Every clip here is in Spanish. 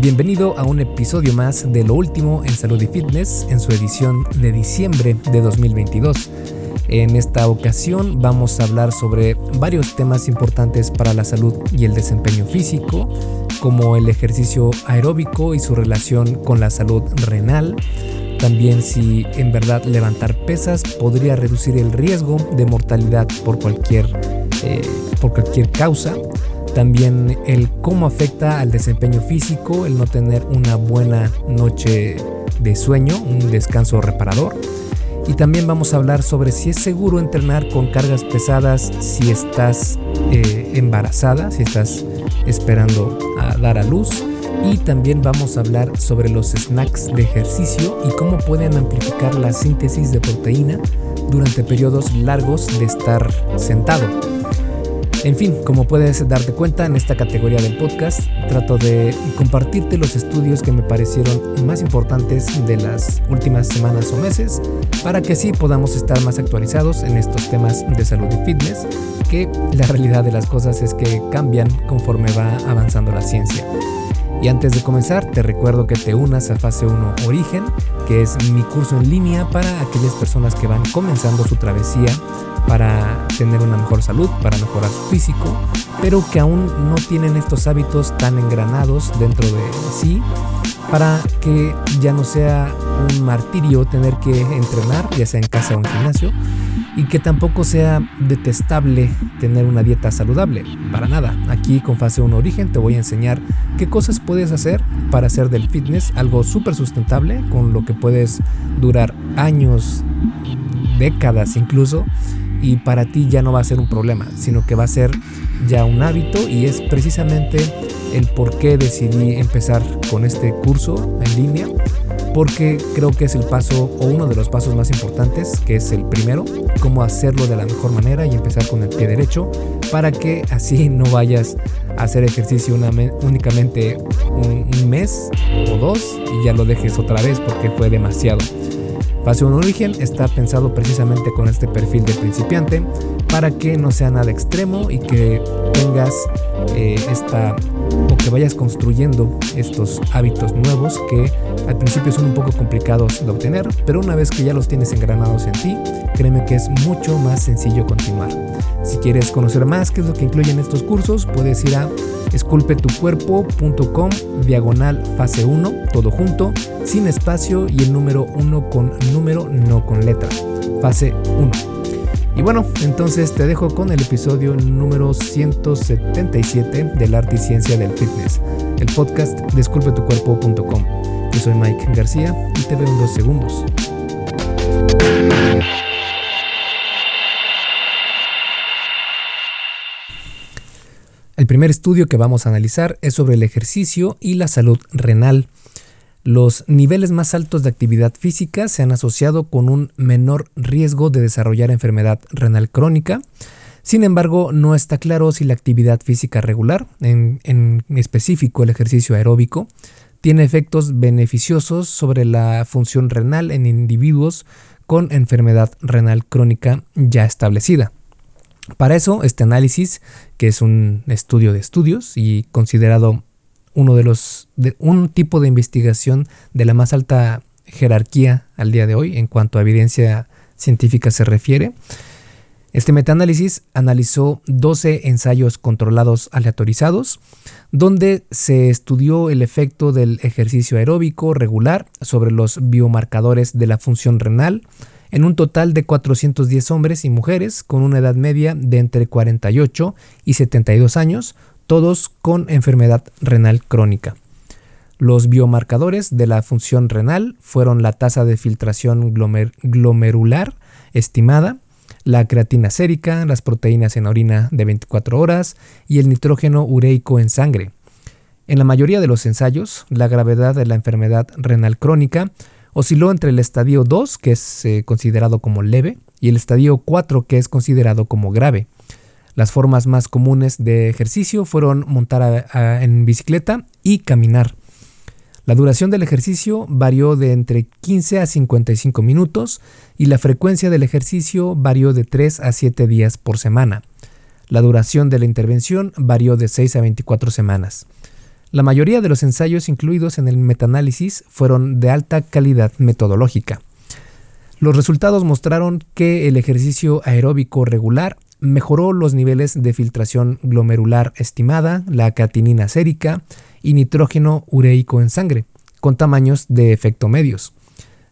Bienvenido a un episodio más de Lo Último en Salud y Fitness en su edición de diciembre de 2022. En esta ocasión vamos a hablar sobre varios temas importantes para la salud y el desempeño físico, como el ejercicio aeróbico y su relación con la salud renal. También si en verdad levantar pesas podría reducir el riesgo de mortalidad por cualquier, eh, por cualquier causa. También el cómo afecta al desempeño físico el no tener una buena noche de sueño, un descanso reparador y también vamos a hablar sobre si es seguro entrenar con cargas pesadas si estás eh, embarazada, si estás esperando a dar a luz. Y también vamos a hablar sobre los snacks de ejercicio y cómo pueden amplificar la síntesis de proteína durante periodos largos de estar sentado. En fin, como puedes darte cuenta en esta categoría del podcast, trato de compartirte los estudios que me parecieron más importantes de las últimas semanas o meses para que así podamos estar más actualizados en estos temas de salud y fitness, que la realidad de las cosas es que cambian conforme va avanzando la ciencia. Y antes de comenzar, te recuerdo que te unas a Fase 1 Origen, que es mi curso en línea para aquellas personas que van comenzando su travesía para tener una mejor salud, para mejorar su físico, pero que aún no tienen estos hábitos tan engranados dentro de sí para que ya no sea un martirio tener que entrenar, ya sea en casa o en gimnasio, y que tampoco sea detestable tener una dieta saludable. Para nada. Aquí con Fase 1 Origen te voy a enseñar qué cosas puedes hacer para hacer del fitness algo súper sustentable, con lo que puedes durar años, décadas incluso, y para ti ya no va a ser un problema, sino que va a ser ya un hábito y es precisamente el por qué decidí empezar con este curso en línea, porque creo que es el paso o uno de los pasos más importantes, que es el primero, cómo hacerlo de la mejor manera y empezar con el pie derecho, para que así no vayas a hacer ejercicio únicamente un, un mes o dos y ya lo dejes otra vez porque fue demasiado. Fase 1 Origen está pensado precisamente con este perfil de principiante para que no sea nada extremo y que tengas eh, esta o que vayas construyendo estos hábitos nuevos que al principio son un poco complicados de obtener, pero una vez que ya los tienes engranados en ti, créeme que es mucho más sencillo continuar. Si quieres conocer más qué es lo que incluyen estos cursos, puedes ir a esculpetucuerpo.com diagonal fase 1, todo junto, sin espacio y el número 1 con número, no con letra. Fase 1. Y bueno, entonces te dejo con el episodio número 177 del arte y ciencia del fitness, el podcast desculpetucuerpo.com. Yo soy Mike García y te veo en dos segundos. El primer estudio que vamos a analizar es sobre el ejercicio y la salud renal. Los niveles más altos de actividad física se han asociado con un menor riesgo de desarrollar enfermedad renal crónica. Sin embargo, no está claro si la actividad física regular, en, específico el ejercicio aeróbico, tiene efectos beneficiosos sobre la función renal en individuos con enfermedad renal crónica ya establecida. Para eso, este análisis, que es un estudio de estudios y considerado uno de los de un tipo de investigación de la más alta jerarquía al día de hoy en cuanto a evidencia científica se refiere. Este metaanálisis analizó 12 ensayos controlados aleatorizados, donde se estudió el efecto del ejercicio aeróbico regular sobre los biomarcadores de la función renal, en un total de 410 hombres y mujeres con una edad media de entre 48 y 72 años, todos con enfermedad renal crónica. Los biomarcadores de la función renal fueron la tasa de filtración glomerular estimada, la creatina sérica, las proteínas en orina de 24 horas y el nitrógeno ureico en sangre. En la mayoría de los ensayos, la gravedad de la enfermedad renal crónica osciló entre el estadio 2, que es eh, considerado como leve, y el estadio 4, que es considerado como grave. Las formas más comunes de ejercicio fueron montar en bicicleta y caminar. La duración del ejercicio varió de entre 15 a 55 minutos y la frecuencia del ejercicio varió de 3 a 7 días por semana. La duración de la intervención varió de 6 a 24 semanas. La mayoría de los ensayos incluidos en el metaanálisis fueron de alta calidad metodológica. Los resultados mostraron que el ejercicio aeróbico regular mejoró los niveles de filtración glomerular estimada, la catinina sérica y nitrógeno ureico en sangre, con tamaños de efecto medios.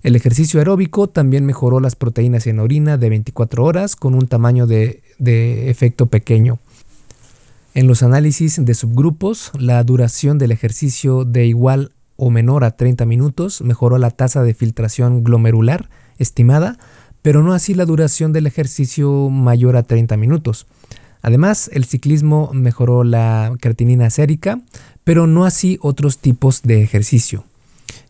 El ejercicio aeróbico también mejoró las proteínas en orina de 24 horas con un tamaño de, de efecto pequeño. En los análisis de subgrupos, la duración del ejercicio de igual o menor a 30 minutos mejoró la tasa de filtración glomerular estimada, pero no así la duración del ejercicio mayor a 30 minutos. Además, el ciclismo mejoró la creatinina sérica, pero no así otros tipos de ejercicio.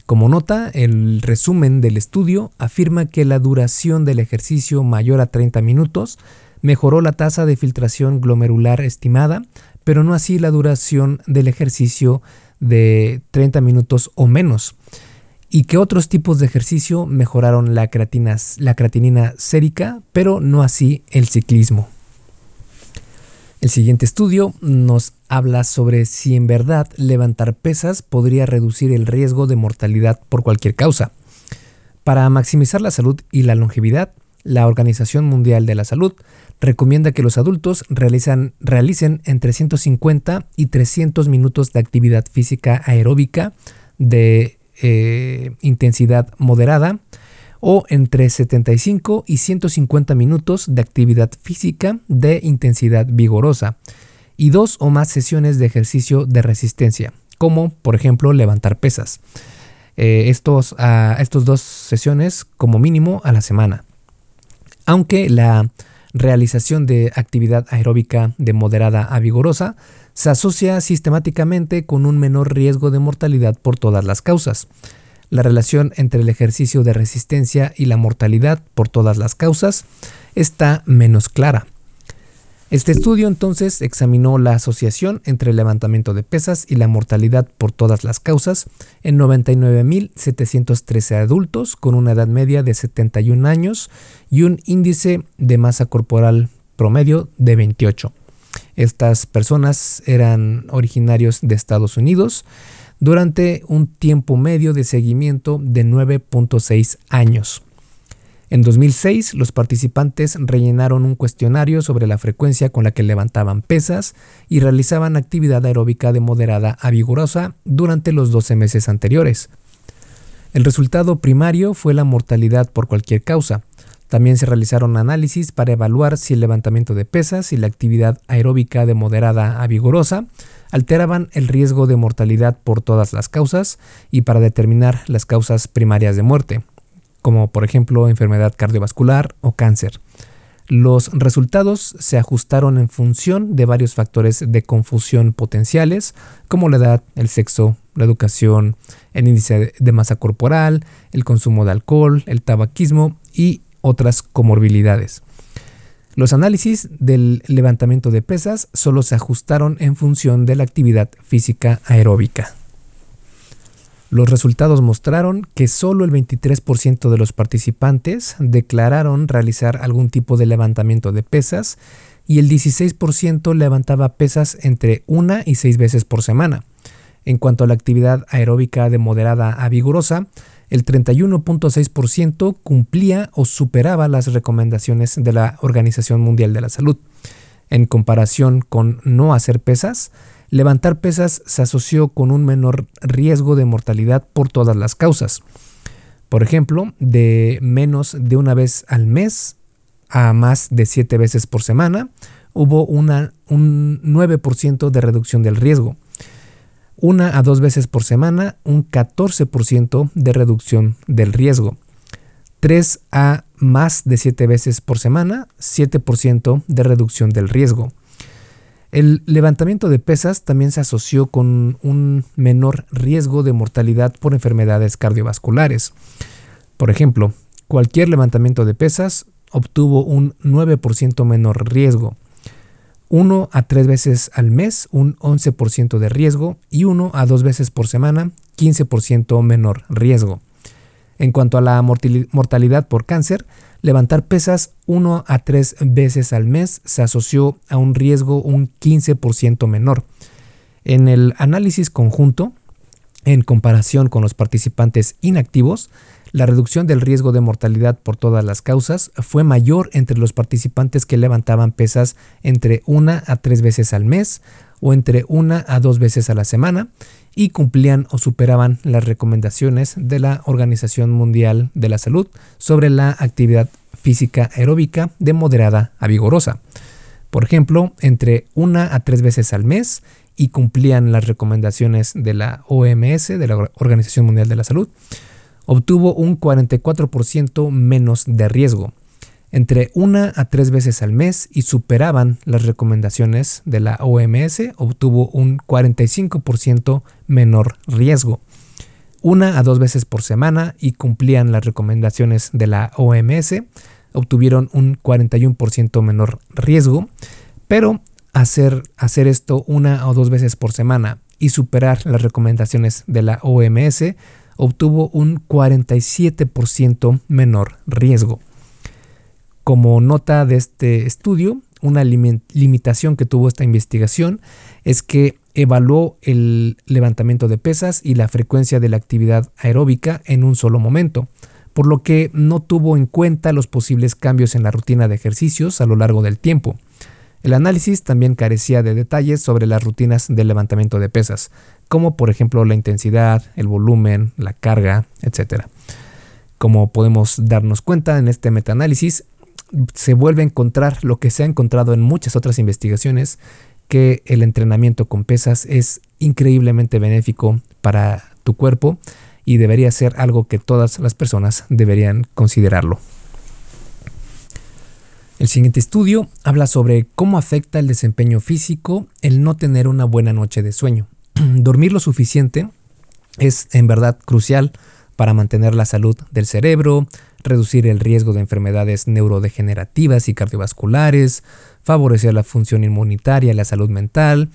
Como nota, el resumen del estudio afirma que la duración del ejercicio mayor a 30 minutos mejoró la tasa de filtración glomerular estimada, pero no así la duración del ejercicio de 30 minutos o menos. Y que otros tipos de ejercicio mejoraron la, la creatinina sérica, pero no así el ciclismo. El siguiente estudio nos habla sobre si en verdad levantar pesas podría reducir el riesgo de mortalidad por cualquier causa. Para maximizar la salud y la longevidad, la Organización Mundial de la Salud recomienda que los adultos realicen entre 150 y 300 minutos de actividad física aeróbica de eh, intensidad moderada o entre 75 y 150 minutos de actividad física de intensidad vigorosa y dos o más sesiones de ejercicio de resistencia, como por ejemplo levantar pesas. Eh, estos, a, estos dos sesiones como mínimo a la semana. Aunque la realización de actividad aeróbica de moderada a vigorosa se asocia sistemáticamente con un menor riesgo de mortalidad por todas las causas. La relación entre el ejercicio de resistencia y la mortalidad por todas las causas está menos clara. Este estudio entonces examinó la asociación entre el levantamiento de pesas y la mortalidad por todas las causas en 99.713 adultos con una edad media de 71 años y un índice de masa corporal promedio de 28. Estas personas eran originarios de Estados Unidos durante un tiempo medio de seguimiento de 9.6 años. En 2006, los participantes rellenaron un cuestionario sobre la frecuencia con la que levantaban pesas y realizaban actividad aeróbica de moderada a vigorosa durante los 12 meses anteriores. El resultado primario fue la mortalidad por cualquier causa. También se realizaron análisis para evaluar si el levantamiento de pesas y la actividad aeróbica de moderada a vigorosa alteraban el riesgo de mortalidad por todas las causas y para determinar las causas primarias de muerte como por ejemplo enfermedad cardiovascular o cáncer. Los resultados se ajustaron en función de varios factores de confusión potenciales, como la edad, el sexo, la educación, el índice de masa corporal, el consumo de alcohol, el tabaquismo y otras comorbilidades. Los análisis del levantamiento de pesas solo se ajustaron en función de la actividad física aeróbica. Los resultados mostraron que solo el 23% de los participantes declararon realizar algún tipo de levantamiento de pesas y el 16% levantaba pesas entre una y seis veces por semana. En cuanto a la actividad aeróbica de moderada a vigorosa, el 31.6% cumplía o superaba las recomendaciones de la Organización Mundial de la Salud. En comparación con no hacer pesas, levantar pesas se asoció con un menor riesgo de mortalidad por todas las causas. Por ejemplo, de menos de una vez al mes a más de siete veces por semana, hubo un 9% de reducción del riesgo. Una a dos veces por semana, un 14% de reducción del riesgo. Tres a más de siete veces por semana, 7% de reducción del riesgo. El levantamiento de pesas también se asoció con un menor riesgo de mortalidad por enfermedades cardiovasculares. Por ejemplo, cualquier levantamiento de pesas obtuvo un 9% menor riesgo. 1 a 3 veces al mes, un 11% de riesgo y 1 a 2 veces por semana, 15% menor riesgo. En cuanto a la mortalidad por cáncer, levantar pesas 1 a 3 veces al mes se asoció a un riesgo un 15% menor. En el análisis conjunto, en comparación con los participantes inactivos, la reducción del riesgo de mortalidad por todas las causas fue mayor entre los participantes que levantaban pesas entre una a tres veces al mes o entre una a dos veces a la semana y cumplían o superaban las recomendaciones de la Organización Mundial de la Salud sobre la actividad física aeróbica de moderada a vigorosa. Por ejemplo, entre una a tres veces al mes y cumplían las recomendaciones de la OMS, de la Organización Mundial de la Salud, obtuvo un 44% menos de riesgo, entre una a tres veces al mes y superaban las recomendaciones de la OMS, obtuvo un 45% menor riesgo. Una a dos veces por semana y cumplían las recomendaciones de la OMS, obtuvieron un 41% menor riesgo, pero hacer, hacer esto una o dos veces por semana y superar las recomendaciones de la OMS obtuvo un 47% menor riesgo. Como nota de este estudio, una limitación que tuvo esta investigación es que evaluó el levantamiento de pesas y la frecuencia de la actividad aeróbica en un solo momento, por lo que no tuvo en cuenta los posibles cambios en la rutina de ejercicios a lo largo del tiempo. El análisis también carecía de detalles sobre las rutinas de levantamiento de pesas, como por ejemplo la intensidad, el volumen, la carga, etc. Como podemos darnos cuenta en este metaanálisis, se vuelve a encontrar lo que se ha encontrado en muchas otras investigaciones, que el entrenamiento con pesas es increíblemente benéfico para tu cuerpo y debería ser algo que todas las personas deberían considerarlo. El siguiente estudio habla sobre cómo afecta el desempeño físico el no tener una buena noche de sueño. Dormir lo suficiente es en verdad crucial para mantener la salud del cerebro, reducir el riesgo de enfermedades neurodegenerativas y cardiovasculares, favorecer la función inmunitaria la salud mental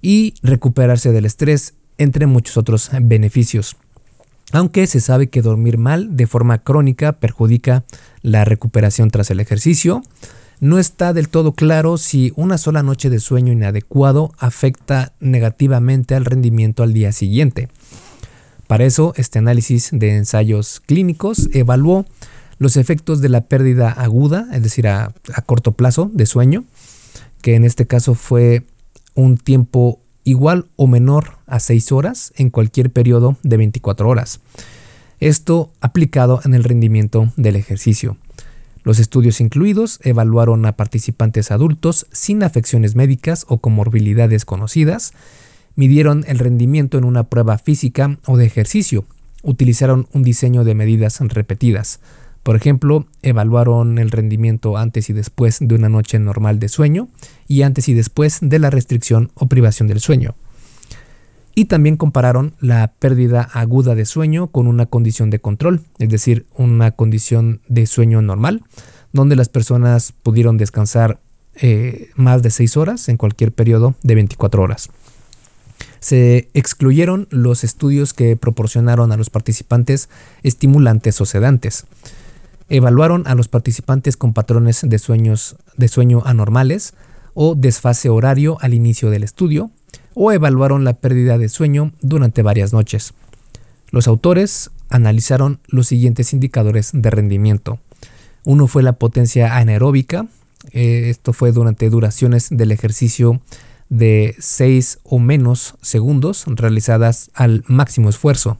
y recuperarse del estrés, entre muchos otros beneficios. Aunque se sabe que dormir mal de forma crónica perjudica la recuperación tras el ejercicio, no está del todo claro si una sola noche de sueño inadecuado afecta negativamente al rendimiento al día siguiente. Para eso, este análisis de ensayos clínicos evaluó los efectos de la pérdida aguda, es decir, a, corto plazo de sueño, que en este caso fue un tiempo igual o menor a 6 horas en cualquier periodo de 24 horas. Esto aplicado en el rendimiento del ejercicio. Los estudios incluidos evaluaron a participantes adultos sin afecciones médicas o comorbilidades conocidas, midieron el rendimiento en una prueba física o de ejercicio, utilizaron un diseño de medidas repetidas, por ejemplo, evaluaron el rendimiento antes y después de una noche normal de sueño y antes y después de la restricción o privación del sueño. Y también compararon la pérdida aguda de sueño con una condición de control, es decir, una condición de sueño normal, donde las personas pudieron descansar eh, más de 6 horas en cualquier periodo de 24 horas. Se excluyeron los estudios que proporcionaron a los participantes estimulantes o sedantes. Evaluaron a los participantes con patrones de, sueños, de sueño anormales o desfase horario al inicio del estudio, o evaluaron la pérdida de sueño durante varias noches. Los autores analizaron los siguientes indicadores de rendimiento. Uno fue la potencia anaeróbica, eh, esto fue durante duraciones del ejercicio de 6 o menos segundos realizadas al máximo esfuerzo.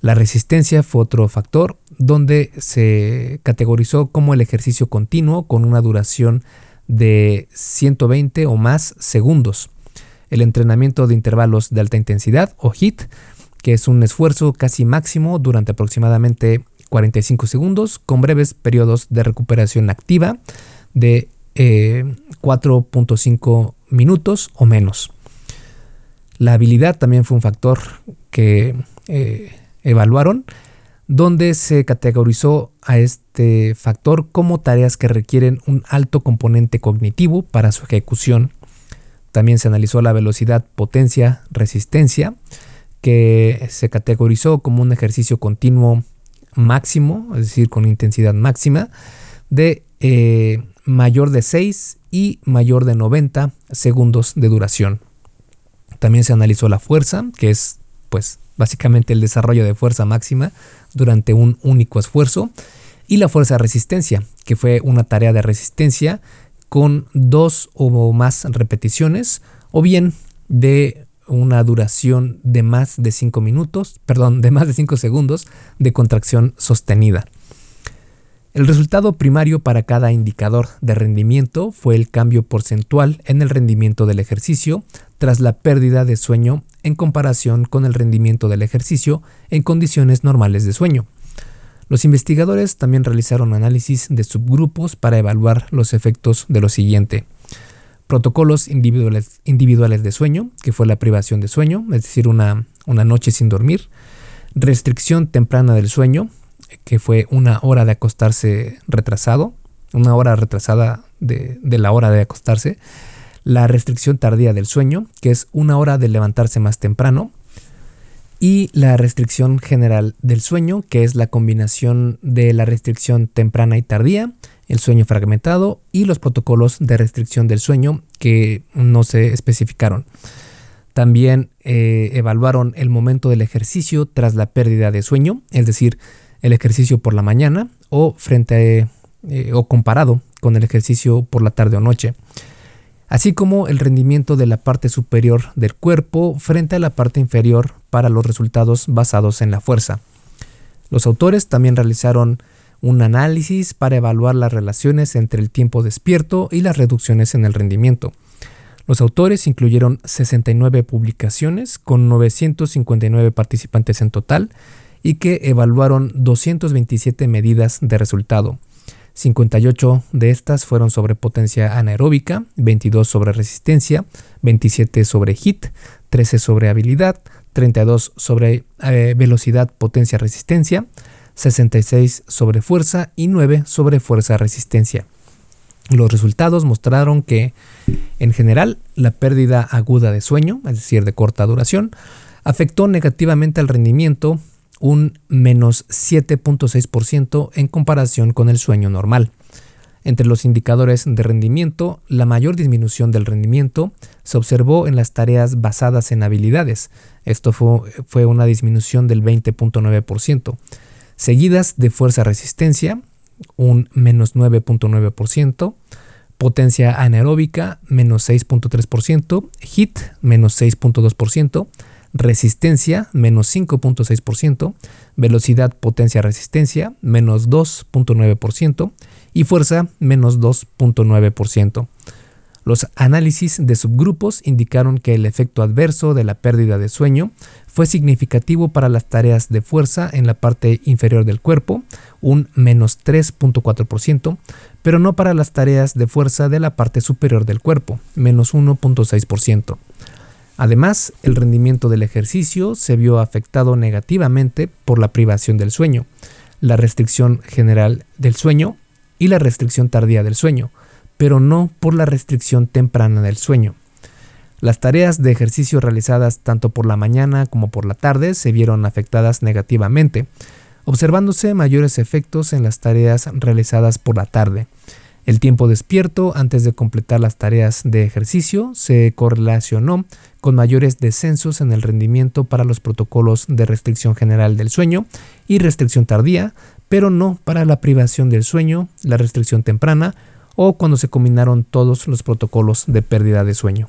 La resistencia fue otro factor donde se categorizó como el ejercicio continuo con una duración de 120 o más segundos. El entrenamiento de intervalos de alta intensidad o HIT, que es un esfuerzo casi máximo durante aproximadamente 45 segundos con breves periodos de recuperación activa de 4.5 eh, minutos o menos. La habilidad también fue un factor que eh, evaluaron, donde se categorizó a este factor como tareas que requieren un alto componente cognitivo para su ejecución. También se analizó la velocidad, potencia, resistencia, que se categorizó como un ejercicio continuo máximo, es decir, con intensidad máxima, de eh, mayor de 6 y mayor de 90 segundos de duración. También se analizó la fuerza, que es pues básicamente el desarrollo de fuerza máxima durante un único esfuerzo, y la fuerza resistencia, que fue una tarea de resistencia con dos o más repeticiones, o bien de una duración de más de 5 minutos, perdón, de más de 5 segundos de contracción sostenida. El resultado primario para cada indicador de rendimiento fue el cambio porcentual en el rendimiento del ejercicio tras la pérdida de sueño en comparación con el rendimiento del ejercicio en condiciones normales de sueño. Los investigadores también realizaron análisis de subgrupos para evaluar los efectos de lo siguiente. Protocolos individuales, de sueño, que fue la privación de sueño, es decir, una, una noche sin dormir. Restricción temprana del sueño, que fue una hora de acostarse retrasado, una hora retrasada de, la hora de acostarse, la restricción tardía del sueño, que es una hora de levantarse más temprano, y la restricción general del sueño, que es la combinación de la restricción temprana y tardía, el sueño fragmentado y los protocolos de restricción del sueño que no se especificaron. También eh, evaluaron el momento del ejercicio tras la pérdida de sueño, es decir, el ejercicio por la mañana o frente eh, o comparado con el ejercicio por la tarde o noche, así como el rendimiento de la parte superior del cuerpo frente a la parte inferior para los resultados basados en la fuerza. Los autores también realizaron un análisis para evaluar las relaciones entre el tiempo despierto y las reducciones en el rendimiento. Los autores incluyeron 69 publicaciones con 959 participantes en total y que evaluaron 227 medidas de resultado. 58 de estas fueron sobre potencia anaeróbica, 22 sobre resistencia, 27 sobre HIT, 13 sobre habilidad, 32 sobre eh, velocidad, potencia, resistencia, 66 sobre fuerza y 9 sobre fuerza, resistencia. Los resultados mostraron que, en general, la pérdida aguda de sueño, es decir, de corta duración, afectó negativamente al rendimiento un menos 7.6% en comparación con el sueño normal. Entre los indicadores de rendimiento, la mayor disminución del rendimiento se observó en las tareas basadas en habilidades. Esto fue, una disminución del 20.9%, seguidas de fuerza-resistencia, un menos 9.9%, potencia anaeróbica, menos 6.3%, HIT, menos 6.2%, resistencia menos 5.6%, velocidad potencia resistencia menos 2.9% y fuerza menos 2.9%. Los análisis de subgrupos indicaron que el efecto adverso de la pérdida de sueño fue significativo para las tareas de fuerza en la parte inferior del cuerpo, un menos 3.4%, pero no para las tareas de fuerza de la parte superior del cuerpo, menos 1.6%. Además, el rendimiento del ejercicio se vio afectado negativamente por la privación del sueño, la restricción general del sueño y la restricción tardía del sueño, pero no por la restricción temprana del sueño. Las tareas de ejercicio realizadas tanto por la mañana como por la tarde se vieron afectadas negativamente, observándose mayores efectos en las tareas realizadas por la tarde. El tiempo despierto antes de completar las tareas de ejercicio se correlacionó con mayores descensos en el rendimiento para los protocolos de restricción general del sueño y restricción tardía, pero no para la privación del sueño, la restricción temprana o cuando se combinaron todos los protocolos de pérdida de sueño.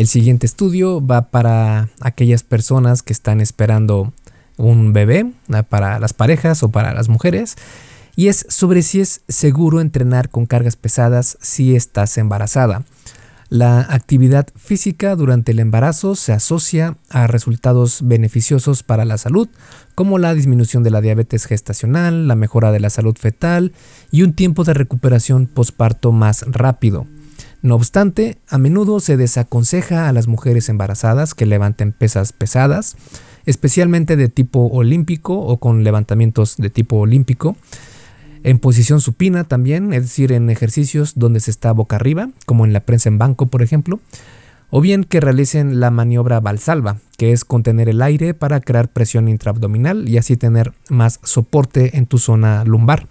El siguiente estudio va para aquellas personas que están esperando un bebé para las parejas o para las mujeres y es sobre si es seguro entrenar con cargas pesadas si estás embarazada. La actividad física durante el embarazo se asocia a resultados beneficiosos para la salud, como la disminución de la diabetes gestacional, la mejora de la salud fetal y un tiempo de recuperación posparto más rápido. No obstante, a menudo se desaconseja a las mujeres embarazadas que levanten pesas pesadas, especialmente de tipo olímpico o con levantamientos de tipo olímpico, en posición supina también, es decir, en ejercicios donde se está boca arriba, como en la prensa en banco, por ejemplo, o bien que realicen la maniobra valsalva, que es contener el aire para crear presión intraabdominal y así tener más soporte en tu zona lumbar.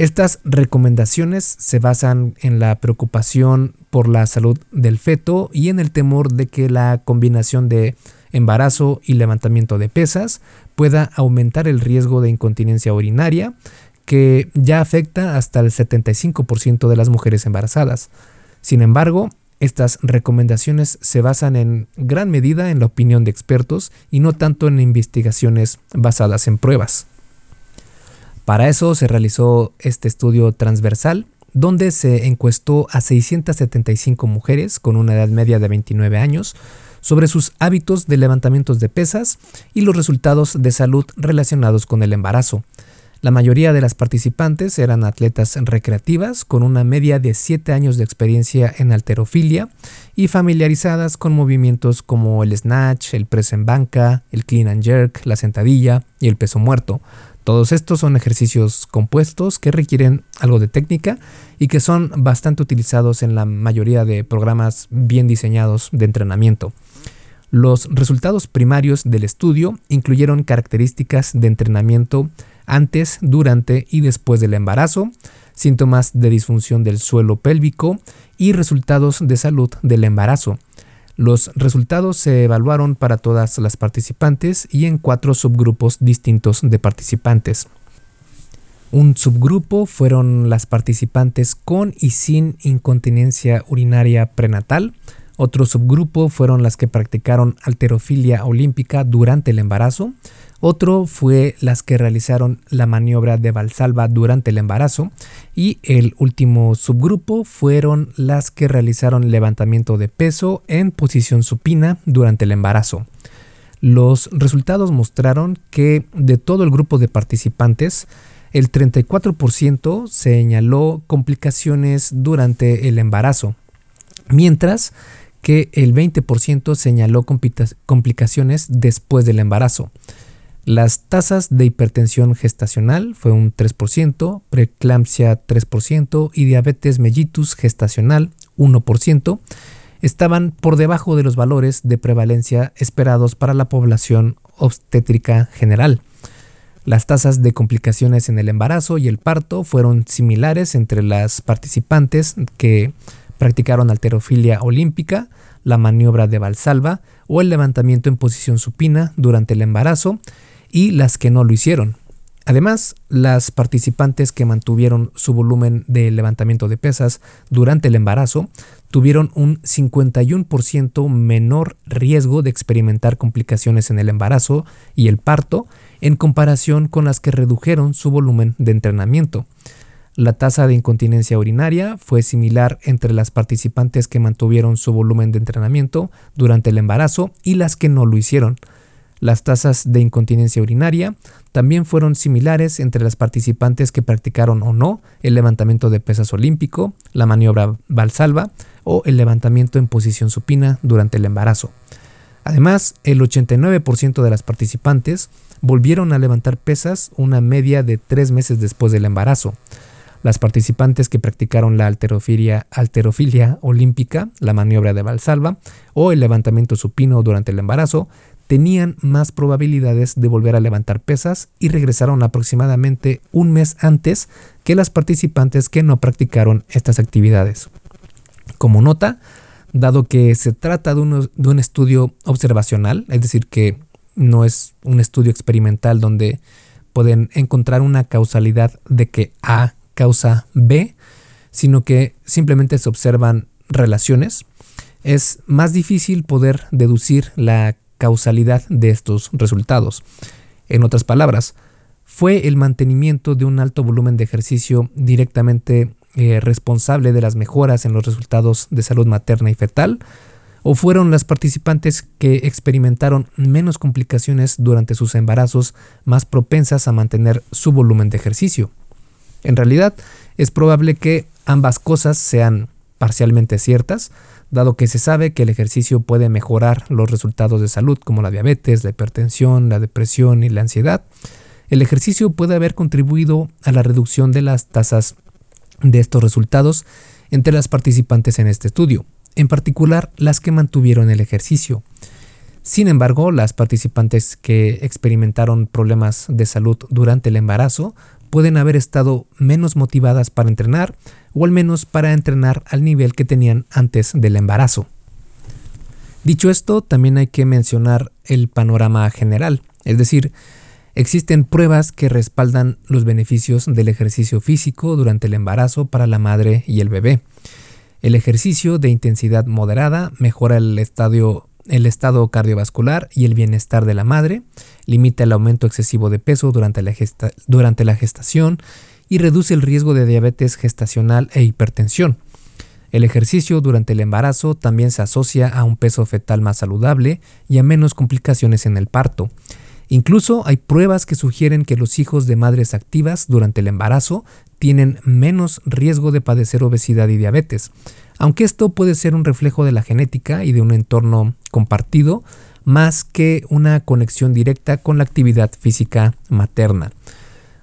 Estas recomendaciones se basan en la preocupación por la salud del feto y en el temor de que la combinación de embarazo y levantamiento de pesas pueda aumentar el riesgo de incontinencia urinaria que ya afecta hasta el 75% de las mujeres embarazadas. Sin embargo, estas recomendaciones se basan en gran medida en la opinión de expertos y no tanto en investigaciones basadas en pruebas. Para eso se realizó este estudio transversal donde se encuestó a 675 mujeres con una edad media de 29 años sobre sus hábitos de levantamientos de pesas y los resultados de salud relacionados con el embarazo. La mayoría de las participantes eran atletas recreativas con una media de 7 años de experiencia en alterofilia y familiarizadas con movimientos como el snatch, el press en banca, el clean and jerk, la sentadilla y el peso muerto. Todos estos son ejercicios compuestos que requieren algo de técnica y que son bastante utilizados en la mayoría de programas bien diseñados de entrenamiento. Los resultados primarios del estudio incluyeron características de entrenamiento antes, durante y después del embarazo, síntomas de disfunción del suelo pélvico y resultados de salud del embarazo. Los resultados se evaluaron para todas las participantes y en cuatro subgrupos distintos de participantes. Un subgrupo fueron las participantes con y sin incontinencia urinaria prenatal. Otro subgrupo fueron las que practicaron alterofilia olímpica durante el embarazo. Otro fue las que realizaron la maniobra de Valsalva durante el embarazo y el último subgrupo fueron las que realizaron levantamiento de peso en posición supina durante el embarazo. Los resultados mostraron que de todo el grupo de participantes, el 34% señaló complicaciones durante el embarazo, mientras que el 20% señaló complicaciones después del embarazo. Las tasas de hipertensión gestacional fue un 3%, preeclampsia 3% y diabetes mellitus gestacional 1%, estaban por debajo de los valores de prevalencia esperados para la población obstétrica general. Las tasas de complicaciones en el embarazo y el parto fueron similares entre las participantes que practicaron alterofilia olímpica, la maniobra de Valsalva o el levantamiento en posición supina durante el embarazo y las que no lo hicieron. Además, las participantes que mantuvieron su volumen de levantamiento de pesas durante el embarazo tuvieron un 51% menor riesgo de experimentar complicaciones en el embarazo y el parto en comparación con las que redujeron su volumen de entrenamiento. La tasa de incontinencia urinaria fue similar entre las participantes que mantuvieron su volumen de entrenamiento durante el embarazo y las que no lo hicieron. Las tasas de incontinencia urinaria también fueron similares entre las participantes que practicaron o no el levantamiento de pesas olímpico, la maniobra valsalva o el levantamiento en posición supina durante el embarazo. Además, el 89% de las participantes volvieron a levantar pesas una media de tres meses después del embarazo. Las participantes que practicaron la alterofilia, alterofilia olímpica, la maniobra de Valsalva o el levantamiento supino durante el embarazo tenían más probabilidades de volver a levantar pesas y regresaron aproximadamente un mes antes que las participantes que no practicaron estas actividades. Como nota, dado que se trata de un, de un estudio observacional, es decir, que no es un estudio experimental donde pueden encontrar una causalidad de que A causa B, sino que simplemente se observan relaciones, es más difícil poder deducir la causalidad de estos resultados. En otras palabras, fue el mantenimiento de un alto volumen de ejercicio directamente eh, responsable de las mejoras en los resultados de salud materna y fetal, o fueron las participantes que experimentaron menos complicaciones durante sus embarazos más propensas a mantener su volumen de ejercicio. En realidad, es probable que ambas cosas sean parcialmente ciertas, dado que se sabe que el ejercicio puede mejorar los resultados de salud como la diabetes, la hipertensión, la depresión y la ansiedad, el ejercicio puede haber contribuido a la reducción de las tasas de estos resultados entre las participantes en este estudio, en particular las que mantuvieron el ejercicio. Sin embargo, las participantes que experimentaron problemas de salud durante el embarazo pueden haber estado menos motivadas para entrenar o al menos para entrenar al nivel que tenían antes del embarazo. Dicho esto, también hay que mencionar el panorama general, es decir, Existen pruebas que respaldan los beneficios del ejercicio físico durante el embarazo para la madre y el bebé. El ejercicio de intensidad moderada mejora el, estado cardiovascular y el bienestar de la madre, limita el aumento excesivo de peso durante la gestación y reduce el riesgo de diabetes gestacional e hipertensión. El ejercicio durante el embarazo también se asocia a un peso fetal más saludable y a menos complicaciones en el parto. Incluso hay pruebas que sugieren que los hijos de madres activas durante el embarazo tienen menos riesgo de padecer obesidad y diabetes, aunque esto puede ser un reflejo de la genética y de un entorno compartido más que una conexión directa con la actividad física materna.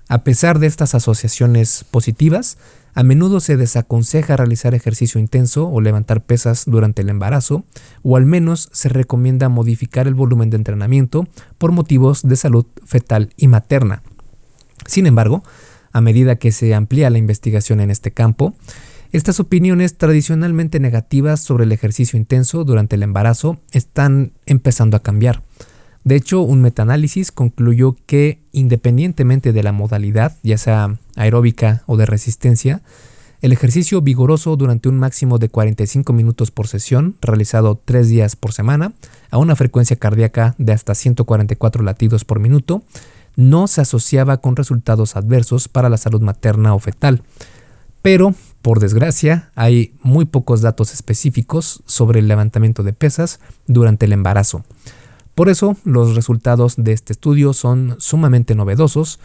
A pesar de estas asociaciones positivas, a menudo se desaconseja realizar ejercicio intenso o levantar pesas durante el embarazo, o al menos se recomienda modificar el volumen de entrenamiento por motivos de salud fetal y materna. Sin embargo, a medida que se amplía la investigación en este campo, estas opiniones tradicionalmente negativas sobre el ejercicio intenso durante el embarazo están empezando a cambiar. De hecho, un metaanálisis concluyó que independientemente de la modalidad, ya sea aeróbica o de resistencia, el ejercicio vigoroso durante un máximo de 45 minutos por sesión, realizado tres días por semana, a una frecuencia cardíaca de hasta 144 latidos por minuto, no se asociaba con resultados adversos para la salud materna o fetal. Pero, por desgracia, hay muy pocos datos específicos sobre el levantamiento de pesas durante el embarazo. Por eso, los resultados de este estudio son sumamente novedosos,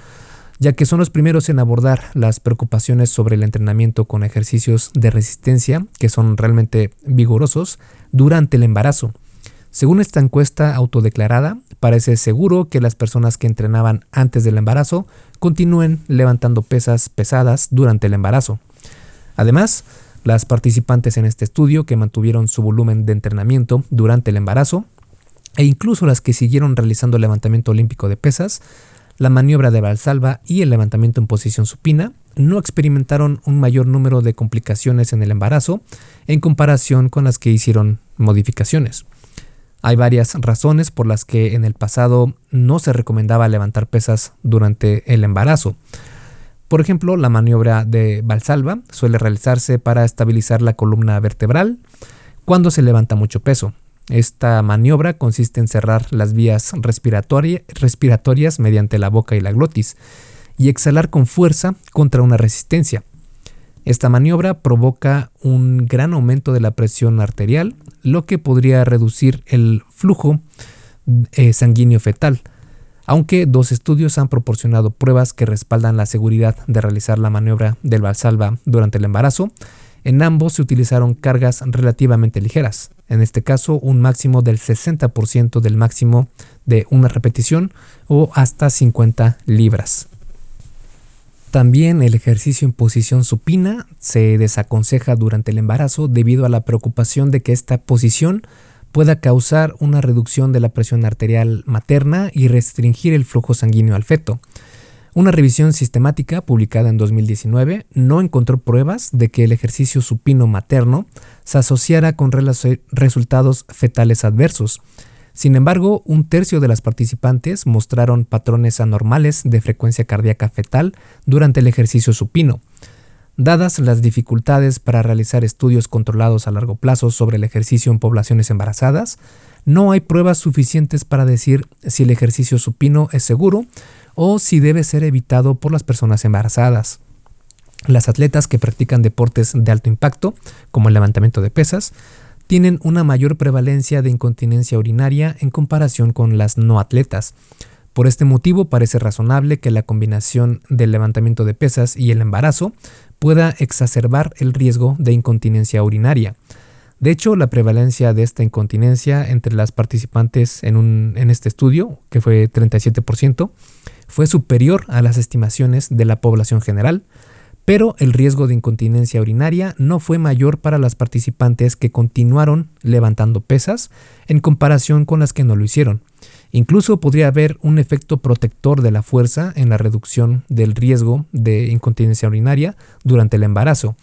ya que son los primeros en abordar las preocupaciones sobre el entrenamiento con ejercicios de resistencia que son realmente vigorosos durante el embarazo. Según esta encuesta autodeclarada, parece seguro que las personas que entrenaban antes del embarazo continúen levantando pesas pesadas durante el embarazo. Además, las participantes en este estudio que mantuvieron su volumen de entrenamiento durante el embarazo e incluso las que siguieron realizando el levantamiento olímpico de pesas, la maniobra de Valsalva y el levantamiento en posición supina, no experimentaron un mayor número de complicaciones en el embarazo en comparación con las que hicieron modificaciones. Hay varias razones por las que en el pasado no se recomendaba levantar pesas durante el embarazo. Por ejemplo, la maniobra de Valsalva suele realizarse para estabilizar la columna vertebral cuando se levanta mucho peso. Esta maniobra consiste en cerrar las vías respiratorias mediante la boca y la glotis y exhalar con fuerza contra una resistencia. Esta maniobra provoca un gran aumento de la presión arterial, lo que podría reducir el flujo eh, sanguíneo fetal, aunque dos estudios han proporcionado pruebas que respaldan la seguridad de realizar la maniobra del Valsalva durante el embarazo, en ambos se utilizaron cargas relativamente ligeras, en este caso un máximo del 60% del máximo de una repetición o hasta 50 libras. También el ejercicio en posición supina se desaconseja durante el embarazo debido a la preocupación de que esta posición pueda causar una reducción de la presión arterial materna y restringir el flujo sanguíneo al feto. Una revisión sistemática publicada en 2019 no encontró pruebas de que el ejercicio supino materno se asociara con resultados fetales adversos. Sin embargo, un tercio de las participantes mostraron patrones anormales de frecuencia cardíaca fetal durante el ejercicio supino. Dadas las dificultades para realizar estudios controlados a largo plazo sobre el ejercicio en poblaciones embarazadas, no hay pruebas suficientes para decir si el ejercicio supino es seguro o si debe ser evitado por las personas embarazadas. Las atletas que practican deportes de alto impacto, como el levantamiento de pesas, tienen una mayor prevalencia de incontinencia urinaria en comparación con las no atletas. Por este motivo parece razonable que la combinación del levantamiento de pesas y el embarazo pueda exacerbar el riesgo de incontinencia urinaria. De hecho, la prevalencia de esta incontinencia entre las participantes en, en este estudio, que fue 37%, fue superior a las estimaciones de la población general, pero el riesgo de incontinencia urinaria no fue mayor para las participantes que continuaron levantando pesas en comparación con las que no lo hicieron. Incluso podría haber un efecto protector de la fuerza en la reducción del riesgo de incontinencia urinaria durante el embarazo,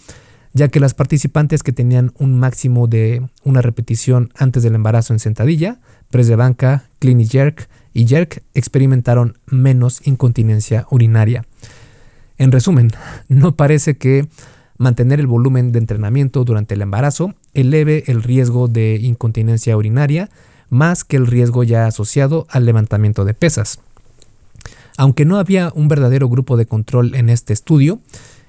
ya que las participantes que tenían un máximo de una repetición antes del embarazo en sentadilla, press de banca, clean y jerk y jerk experimentaron menos incontinencia urinaria. En resumen, no parece que mantener el volumen de entrenamiento durante el embarazo eleve el riesgo de incontinencia urinaria más que el riesgo ya asociado al levantamiento de pesas. Aunque no había un verdadero grupo de control en este estudio,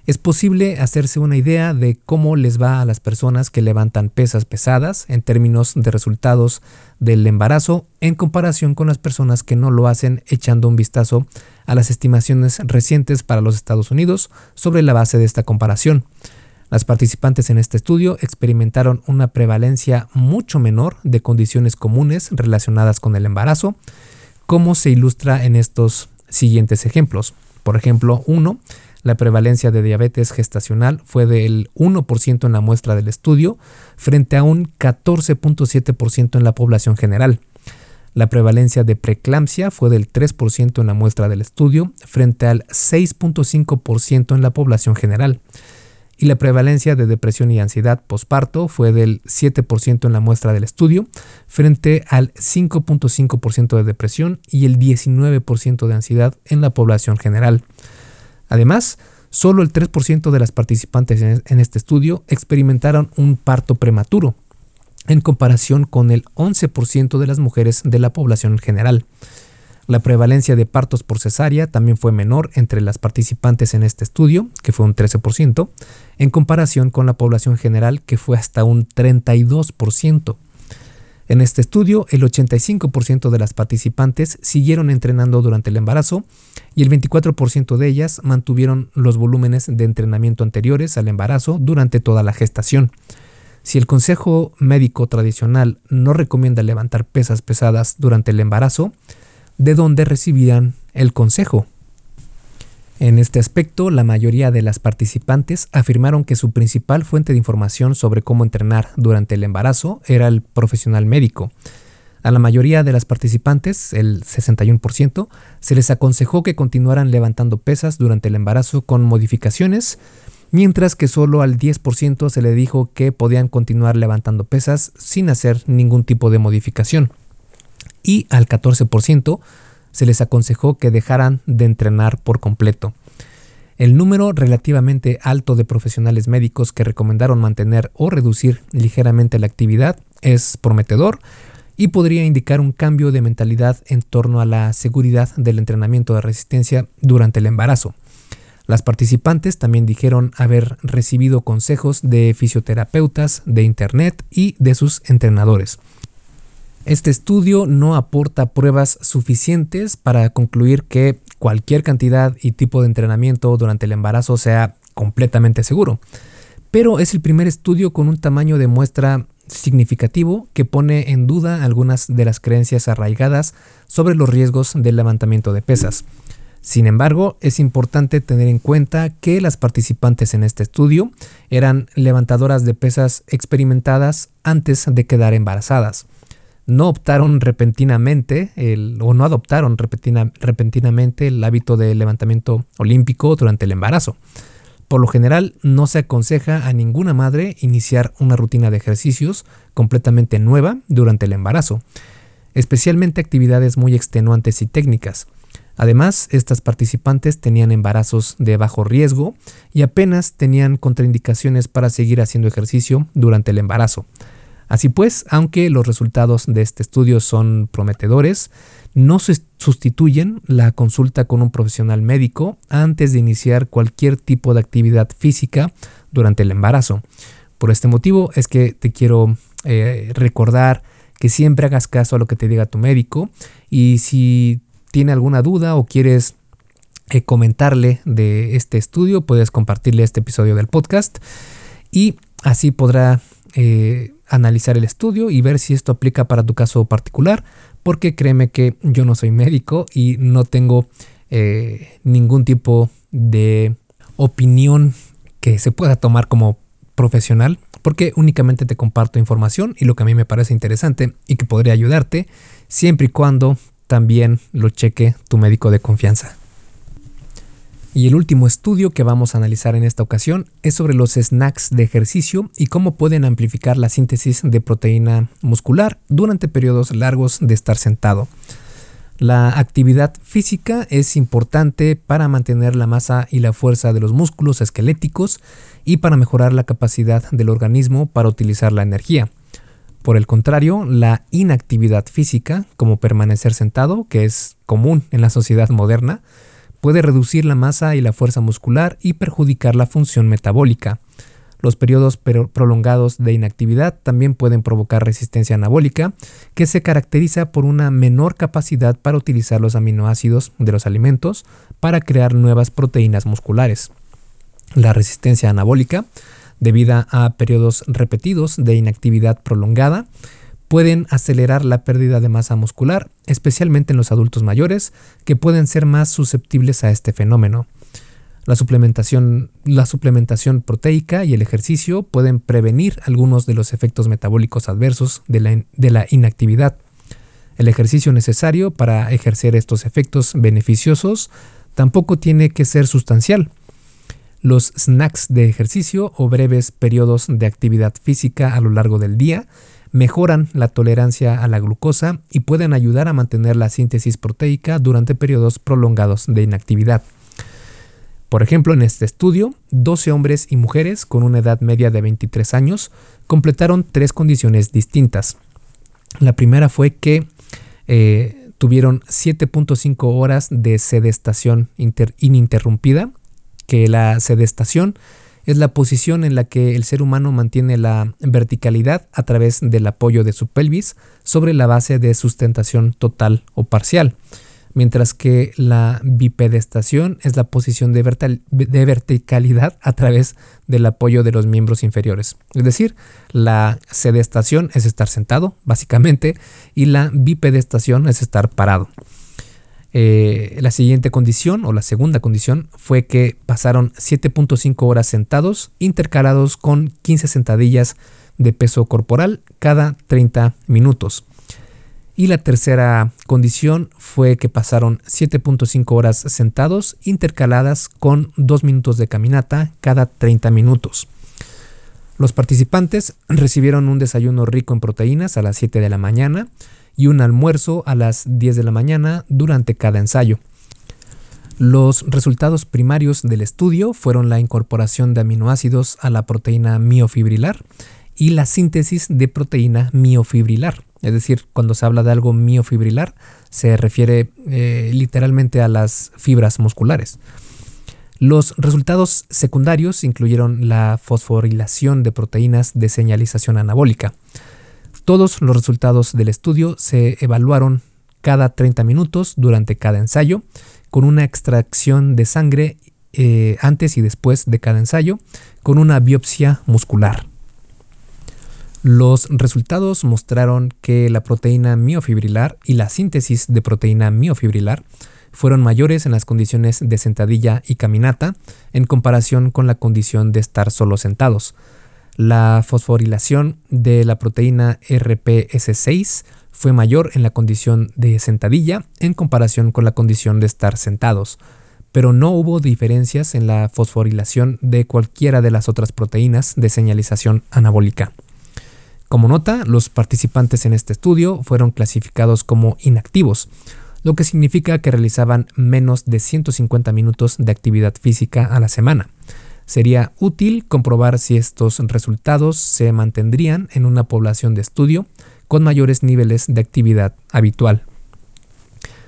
es posible hacerse una idea de cómo les va a las personas que levantan pesas pesadas en términos de resultados del embarazo en comparación con las personas que no lo hacen echando un vistazo a las estimaciones recientes para los Estados Unidos sobre la base de esta comparación. Las participantes en este estudio experimentaron una prevalencia mucho menor de condiciones comunes relacionadas con el embarazo, como se ilustra en estos siguientes ejemplos. Por ejemplo, 1. La prevalencia de diabetes gestacional fue del 1% en la muestra del estudio frente a un 14.7% en la población general. La prevalencia de preeclampsia fue del 3% en la muestra del estudio frente al 6.5% en la población general y la prevalencia de depresión y ansiedad posparto fue del 7% en la muestra del estudio, frente al 5.5% de depresión y el 19% de ansiedad en la población general. Además, solo el 3% de las participantes en este estudio experimentaron un parto prematuro, en comparación con el 11% de las mujeres de la población general. La prevalencia de partos por cesárea también fue menor entre las participantes en este estudio, que fue un 13%, en comparación con la población general, que fue hasta un 32%. En este estudio, el 85% de las participantes siguieron entrenando durante el embarazo y el 24% de ellas mantuvieron los volúmenes de entrenamiento anteriores al embarazo durante toda la gestación. Si el consejo médico tradicional no recomienda levantar pesas pesadas durante el embarazo, de dónde recibían el consejo. En este aspecto, la mayoría de las participantes afirmaron que su principal fuente de información sobre cómo entrenar durante el embarazo era el profesional médico. A la mayoría de las participantes, el 61%, se les aconsejó que continuaran levantando pesas durante el embarazo con modificaciones, mientras que solo al 10% se le dijo que podían continuar levantando pesas sin hacer ningún tipo de modificación y al 14% se les aconsejó que dejaran de entrenar por completo. El número relativamente alto de profesionales médicos que recomendaron mantener o reducir ligeramente la actividad es prometedor y podría indicar un cambio de mentalidad en torno a la seguridad del entrenamiento de resistencia durante el embarazo. Las participantes también dijeron haber recibido consejos de fisioterapeutas, de internet y de sus entrenadores. Este estudio no aporta pruebas suficientes para concluir que cualquier cantidad y tipo de entrenamiento durante el embarazo sea completamente seguro, pero es el primer estudio con un tamaño de muestra significativo que pone en duda algunas de las creencias arraigadas sobre los riesgos del levantamiento de pesas. Sin embargo, es importante tener en cuenta que las participantes en este estudio eran levantadoras de pesas experimentadas antes de quedar embarazadas no optaron repentinamente o no adoptaron repentinamente el hábito de levantamiento olímpico durante el embarazo. Por lo general, no se aconseja a ninguna madre iniciar una rutina de ejercicios completamente nueva durante el embarazo, especialmente actividades muy extenuantes y técnicas. Además, estas participantes tenían embarazos de bajo riesgo y apenas tenían contraindicaciones para seguir haciendo ejercicio durante el embarazo. Así pues, aunque los resultados de este estudio son prometedores, no se sustituyen la consulta con un profesional médico antes de iniciar cualquier tipo de actividad física durante el embarazo. Por este motivo es que te quiero eh, recordar que siempre hagas caso a lo que te diga tu médico y si tiene alguna duda o quieres eh, comentarle de este estudio, puedes compartirle este episodio del podcast y así podrá eh, analizar el estudio y ver si esto aplica para tu caso particular, porque créeme que yo no soy médico y no tengo eh, ningún tipo de opinión que se pueda tomar como profesional, porque únicamente te comparto información y lo que a mí me parece interesante y que podría ayudarte, siempre y cuando también lo cheque tu médico de confianza. Y el último estudio que vamos a analizar en esta ocasión es sobre los snacks de ejercicio y cómo pueden amplificar la síntesis de proteína muscular durante periodos largos de estar sentado. La actividad física es importante para mantener la masa y la fuerza de los músculos esqueléticos y para mejorar la capacidad del organismo para utilizar la energía. Por el contrario, la inactividad física, como permanecer sentado, que es común en la sociedad moderna, puede reducir la masa y la fuerza muscular y perjudicar la función metabólica. Los periodos prolongados de inactividad también pueden provocar resistencia anabólica, que se caracteriza por una menor capacidad para utilizar los aminoácidos de los alimentos para crear nuevas proteínas musculares. La resistencia anabólica, debida a periodos repetidos de inactividad prolongada, pueden acelerar la pérdida de masa muscular, especialmente en los adultos mayores, que pueden ser más susceptibles a este fenómeno. La suplementación, la suplementación proteica y el ejercicio pueden prevenir algunos de los efectos metabólicos adversos de la, de la inactividad. El ejercicio necesario para ejercer estos efectos beneficiosos tampoco tiene que ser sustancial. Los snacks de ejercicio o breves periodos de actividad física a lo largo del día mejoran la tolerancia a la glucosa y pueden ayudar a mantener la síntesis proteica durante periodos prolongados de inactividad. Por ejemplo, en este estudio, 12 hombres y mujeres con una edad media de 23 años completaron tres condiciones distintas. La primera fue que eh, tuvieron 7.5 horas de sedestación ininterrumpida, que la sedestación es la posición en la que el ser humano mantiene la verticalidad a través del apoyo de su pelvis sobre la base de sustentación total o parcial, mientras que la bipedestación es la posición de, verticalidad a través del apoyo de los miembros inferiores. Es decir, la sedestación es estar sentado, básicamente, y la bipedestación es estar parado. Eh, la siguiente condición o la segunda condición fue que pasaron 7.5 horas sentados intercalados con 15 sentadillas de peso corporal cada 30 minutos. Y la tercera condición fue que pasaron 7.5 horas sentados intercaladas con 2 minutos de caminata cada 30 minutos. Los participantes recibieron un desayuno rico en proteínas a las 7 de la mañana, y un almuerzo a las 10 de la mañana durante cada ensayo. Los resultados primarios del estudio fueron la incorporación de aminoácidos a la proteína miofibrilar y la síntesis de proteína miofibrilar. Es decir, cuando se habla de algo miofibrilar, se refiere eh, literalmente a las fibras musculares. Los resultados secundarios incluyeron la fosforilación de proteínas de señalización anabólica, todos los resultados del estudio se evaluaron cada 30 minutos durante cada ensayo, con una extracción de sangre eh, antes y después de cada ensayo, con una biopsia muscular. Los resultados mostraron que la proteína miofibrilar y la síntesis de proteína miofibrilar fueron mayores en las condiciones de sentadilla y caminata en comparación con la condición de estar solo sentados, la fosforilación de la proteína RPS6 fue mayor en la condición de sentadilla en comparación con la condición de estar sentados, pero no hubo diferencias en la fosforilación de cualquiera de las otras proteínas de señalización anabólica. Como nota, los participantes en este estudio fueron clasificados como inactivos, lo que significa que realizaban menos de 150 minutos de actividad física a la semana Sería útil comprobar si estos resultados se mantendrían en una población de estudio con mayores niveles de actividad habitual.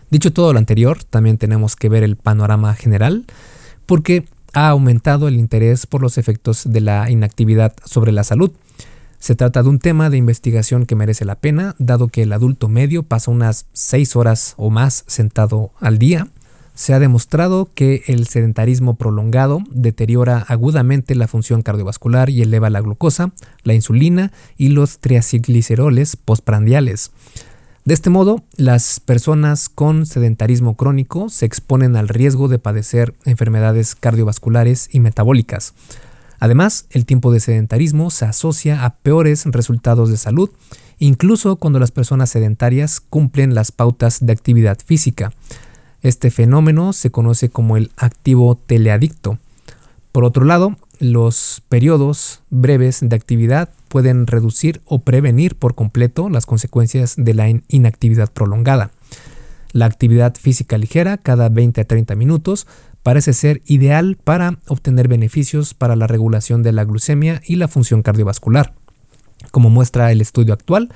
Dicho todo lo anterior, también tenemos que ver el panorama general, porque ha aumentado el interés por los efectos de la inactividad sobre la salud. Se trata de un tema de investigación que merece la pena, dado que el adulto medio pasa unas 6 horas o más sentado al día. Se ha demostrado que el sedentarismo prolongado deteriora agudamente la función cardiovascular y eleva la glucosa, la insulina y los triacilgliceroles postprandiales. De este modo, las personas con sedentarismo crónico se exponen al riesgo de padecer enfermedades cardiovasculares y metabólicas. Además, el tiempo de sedentarismo se asocia a peores resultados de salud, incluso cuando las personas sedentarias cumplen las pautas de actividad física. Este fenómeno se conoce como el activo teleadicto. Por otro lado, los periodos breves de actividad pueden reducir o prevenir por completo las consecuencias de la inactividad prolongada. La actividad física ligera cada 20 a 30 minutos parece ser ideal para obtener beneficios para la regulación de la glucemia y la función cardiovascular. Como muestra el estudio actual,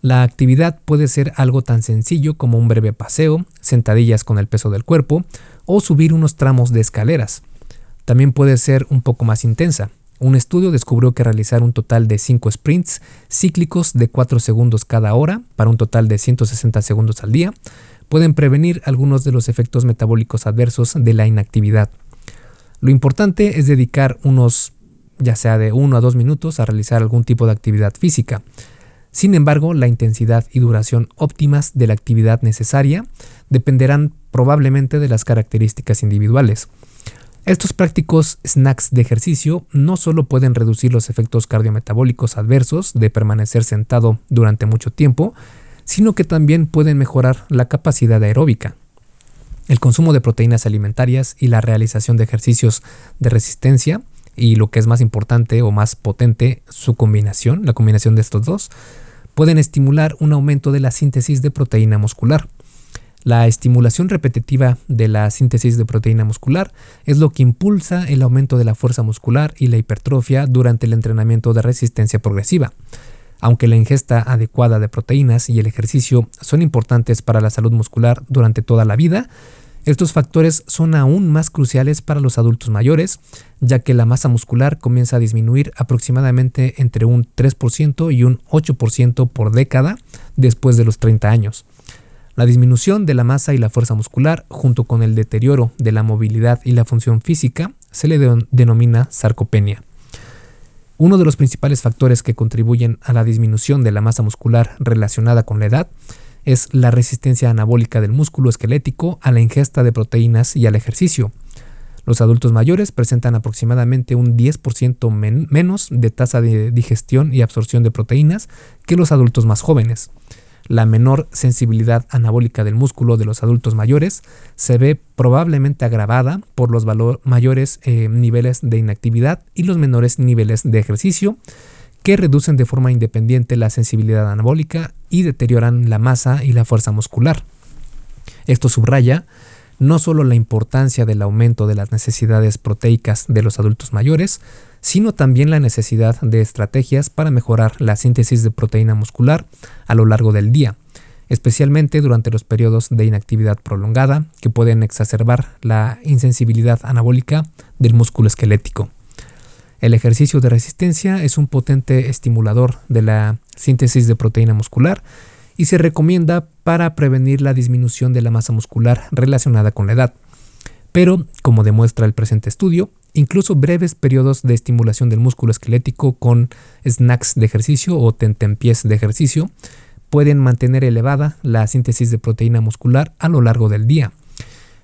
la actividad puede ser algo tan sencillo como un breve paseo, sentadillas con el peso del cuerpo o subir unos tramos de escaleras. También puede ser un poco más intensa. Un estudio descubrió que realizar un total de 5 sprints cíclicos de 4 segundos cada hora para un total de 160 segundos al día pueden prevenir algunos de los efectos metabólicos adversos de la inactividad. Lo importante es dedicar unos, ya sea de 1 a 2 minutos, a realizar algún tipo de actividad física. Sin embargo, la intensidad y duración óptimas de la actividad necesaria dependerán probablemente de las características individuales. Estos prácticos snacks de ejercicio no solo pueden reducir los efectos cardiometabólicos adversos de permanecer sentado durante mucho tiempo, sino que también pueden mejorar la capacidad aeróbica. El consumo de proteínas alimentarias y la realización de ejercicios de resistencia, y lo que es más importante o más potente, su combinación, la combinación de estos dos, pueden estimular un aumento de la síntesis de proteína muscular. La estimulación repetitiva de la síntesis de proteína muscular es lo que impulsa el aumento de la fuerza muscular y la hipertrofia durante el entrenamiento de resistencia progresiva. Aunque la ingesta adecuada de proteínas y el ejercicio son importantes para la salud muscular durante toda la vida, estos factores son aún más cruciales para los adultos mayores, ya que la masa muscular comienza a disminuir aproximadamente entre un 3% y un 8% por década después de los 30 años. La disminución de la masa y la fuerza muscular, junto con el deterioro de la movilidad y la función física, se le denomina sarcopenia. Uno de los principales factores que contribuyen a la disminución de la masa muscular relacionada con la edad es la resistencia anabólica del músculo esquelético a la ingesta de proteínas y al ejercicio. Los adultos mayores presentan aproximadamente un 10% menos de tasa de digestión y absorción de proteínas que los adultos más jóvenes. La menor sensibilidad anabólica del músculo de los adultos mayores se ve probablemente agravada por los mayores eh, niveles de inactividad y los menores niveles de ejercicio, que reducen de forma independiente la sensibilidad anabólica y deterioran la masa y la fuerza muscular. Esto subraya no solo la importancia del aumento de las necesidades proteicas de los adultos mayores, sino también la necesidad de estrategias para mejorar la síntesis de proteína muscular a lo largo del día, especialmente durante los periodos de inactividad prolongada que pueden exacerbar la insensibilidad anabólica del músculo esquelético. El ejercicio de resistencia es un potente estimulador de la síntesis de proteína muscular y se recomienda para prevenir la disminución de la masa muscular relacionada con la edad. Pero, como demuestra el presente estudio, incluso breves periodos de estimulación del músculo esquelético con snacks de ejercicio o tentempiés de ejercicio pueden mantener elevada la síntesis de proteína muscular a lo largo del día.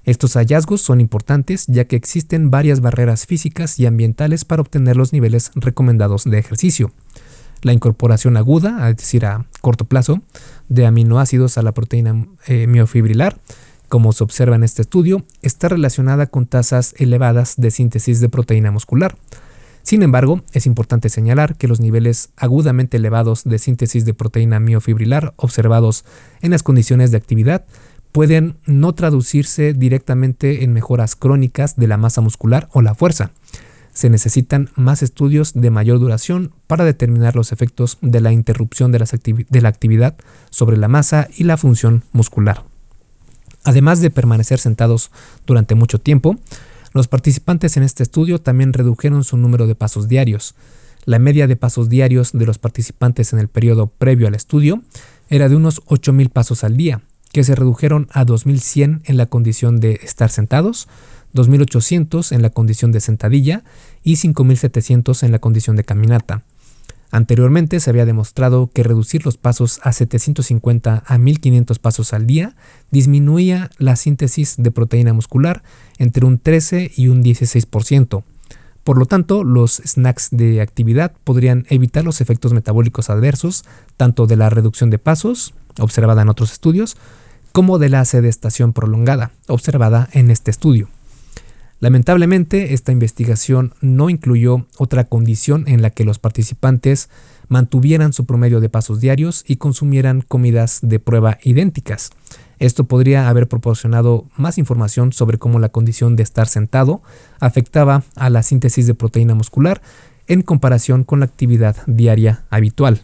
Estos hallazgos son importantes ya que existen varias barreras físicas y ambientales para obtener los niveles recomendados de ejercicio. La incorporación aguda, es decir, a corto plazo, de aminoácidos a la proteína eh, miofibrilar como se observa en este estudio, está relacionada con tasas elevadas de síntesis de proteína muscular. Sin embargo, es importante señalar que los niveles agudamente elevados de síntesis de proteína miofibrilar observados en las condiciones de actividad pueden no traducirse directamente en mejoras crónicas de la masa muscular o la fuerza. se necesitan más estudios de mayor duración para determinar los efectos de la interrupción de, la actividad sobre la masa y la función muscular. Además de permanecer sentados durante mucho tiempo, los participantes en este estudio también redujeron su número de pasos diarios. La media de pasos diarios de los participantes en el periodo previo al estudio era de unos 8.000 pasos al día, que se redujeron a 2.100 en la condición de estar sentados, 2.800 en la condición de sentadilla y 5.700 en la condición de caminata. Anteriormente se había demostrado que reducir los pasos a 750 a 1500 pasos al día disminuía la síntesis de proteína muscular entre un 13 y un 16%. Por lo tanto, los snacks de actividad podrían evitar los efectos metabólicos adversos tanto de la reducción de pasos, observada en otros estudios, como de la sedestación prolongada, observada en este estudio. Lamentablemente, esta investigación no incluyó otra condición en la que los participantes mantuvieran su promedio de pasos diarios y consumieran comidas de prueba idénticas. Esto podría haber proporcionado más información sobre cómo la condición de estar sentado afectaba a la síntesis de proteína muscular en comparación con la actividad diaria habitual.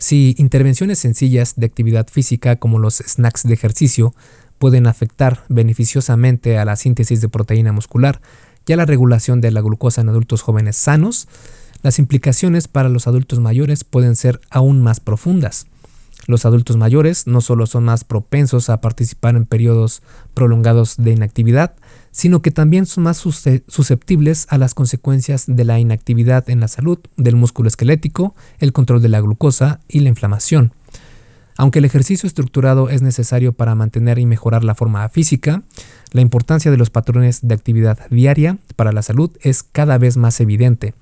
Si intervenciones sencillas de actividad física como los snacks de ejercicio pueden afectar beneficiosamente a la síntesis de proteína muscular y a la regulación de la glucosa en adultos jóvenes sanos, las implicaciones para los adultos mayores pueden ser aún más profundas. Los adultos mayores no solo son más propensos a participar en periodos prolongados de inactividad, sino que también son más susceptibles a las consecuencias de la inactividad en la salud del músculo esquelético, el control de la glucosa y la inflamación. Aunque el ejercicio estructurado es necesario para mantener y mejorar la forma física, la importancia de los patrones de actividad diaria para la salud es cada vez más evidente.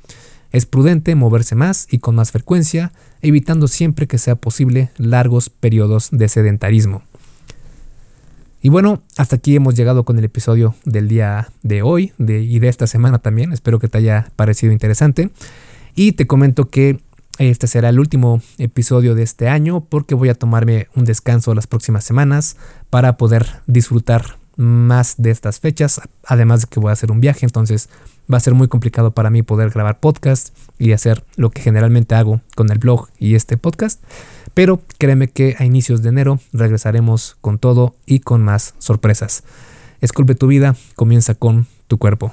Es prudente moverse más y con más frecuencia, evitando siempre que sea posible largos periodos de sedentarismo. Y bueno, hasta aquí hemos llegado con el episodio del día de hoy y de esta semana también. Espero que te haya parecido interesante. Y te comento que este será el último episodio de este año porque voy a tomarme un descanso las próximas semanas para poder disfrutar más de estas fechas, además de que voy a hacer un viaje, entonces va a ser muy complicado para mí poder grabar podcast y hacer lo que generalmente hago con el blog y este podcast, pero créeme que a inicios de enero regresaremos con todo y con más sorpresas. Esculpe tu vida, comienza con tu cuerpo.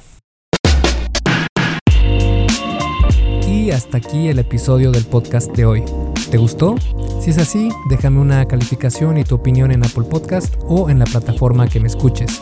hasta aquí el episodio del podcast de hoy. ¿Te gustó? Si es así, déjame una calificación y tu opinión en Apple Podcast o en la plataforma que me escuches.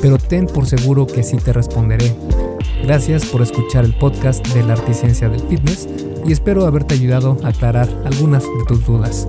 pero ten por seguro que sí te responderé. Gracias por escuchar el podcast de la Articiencia del Fitness y espero haberte ayudado a aclarar algunas de tus dudas.